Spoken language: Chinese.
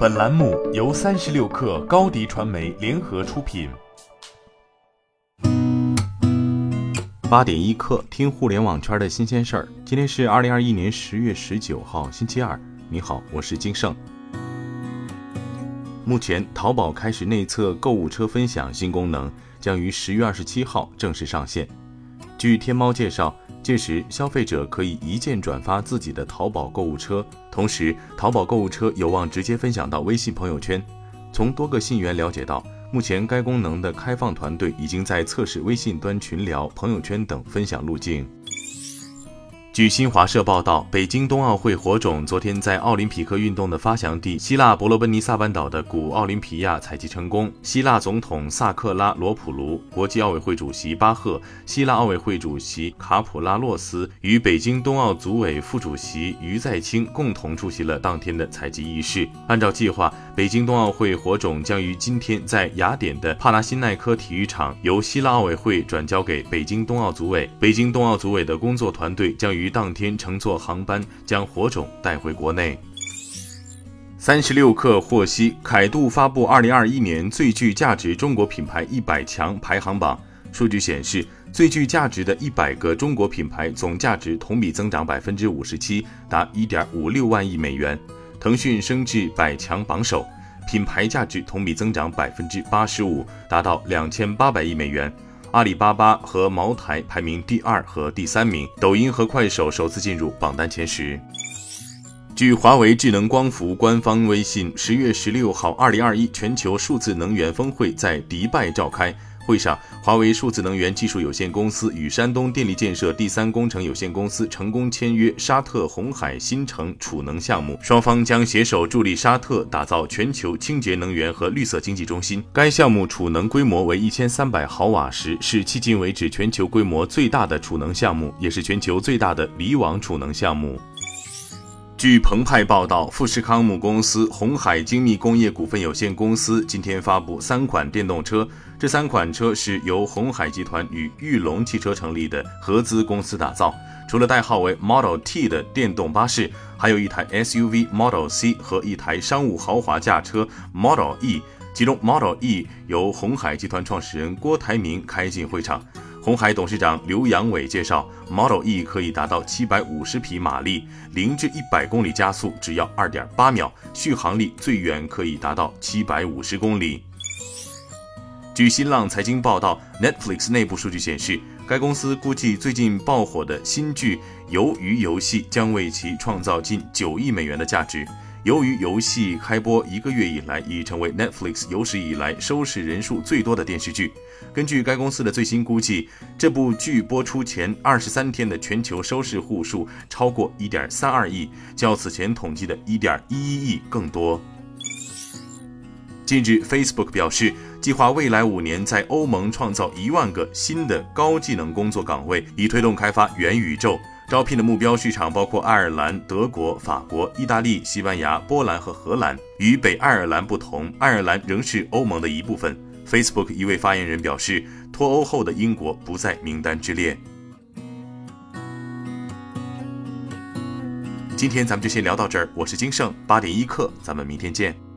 本栏目由三十六氪高低传媒联合出品。八点一刻，听互联网圈的新鲜事儿。今天是二零二一年十月十九号，星期二。你好，我是金盛。目前，淘宝开始内测购物车分享新功能，将于十月二十七号正式上线。据天猫介绍。届时，消费者可以一键转发自己的淘宝购物车，同时，淘宝购物车有望直接分享到微信朋友圈。从多个信源了解到，目前该功能的开放团队已经在测试微信端群聊、朋友圈等分享路径。据新华社报道，北京冬奥会火种昨天在奥林匹克运动的发祥地希腊伯罗奔尼撒半岛的古奥林匹亚采集成功。希腊总统萨克拉罗普卢、国际奥委会主席巴赫、希腊奥委会主席卡普拉洛斯与北京冬奥组委副主席于在清共同出席了当天的采集仪式。按照计划，北京冬奥会火种将于今天在雅典的帕拉辛奈科体育场由希腊奥委会转交给北京冬奥组委。北京冬奥组委的工作团队将于于当天乘坐航班将火种带回国内。三十六氪获悉，凯度发布二零二一年最具价值中国品牌一百强排行榜。数据显示，最具价值的一百个中国品牌总价值同比增长百分之五十七，达一点五六万亿美元。腾讯升至百强榜首，品牌价值同比增长百分之八十五，达到两千八百亿美元。阿里巴巴和茅台排名第二和第三名，抖音和快手首次进入榜单前十。据华为智能光伏官方微信，十月十六号，二零二一全球数字能源峰会在迪拜召开。会上，华为数字能源技术有限公司与山东电力建设第三工程有限公司成功签约沙特红海新城储能项目，双方将携手助力沙特打造全球清洁能源和绿色经济中心。该项目储能规模为一千三百毫瓦时，是迄今为止全球规模最大的储能项目，也是全球最大的离网储能项目。据澎湃报道，富士康母公司红海精密工业股份有限公司今天发布三款电动车，这三款车是由红海集团与裕隆汽车成立的合资公司打造。除了代号为 Model T 的电动巴士，还有一台 SUV Model C 和一台商务豪华轿车 Model E。其中 Model E 由红海集团创始人郭台铭开进会场。红海董事长刘扬伟介绍，Model E 可以达到七百五十匹马力，零至一百公里加速只要二点八秒，续航力最远可以达到七百五十公里。据新浪财经报道，Netflix 内部数据显示，该公司估计最近爆火的新剧《鱿鱼游戏》将为其创造近九亿美元的价值。由于游戏开播一个月以来，已成为 Netflix 有史以来收视人数最多的电视剧。根据该公司的最新估计，这部剧播出前二十三天的全球收视户数超过一点三二亿，较此前统计的一点一一亿更多。近日，Facebook 表示，计划未来五年在欧盟创造一万个新的高技能工作岗位，以推动开发元宇宙。招聘的目标市场包括爱尔兰、德国、法国、意大利、西班牙、波兰和荷兰。与北爱尔兰不同，爱尔兰仍是欧盟的一部分。Facebook 一位发言人表示，脱欧后的英国不在名单之列。今天咱们就先聊到这儿，我是金盛，八点一刻，咱们明天见。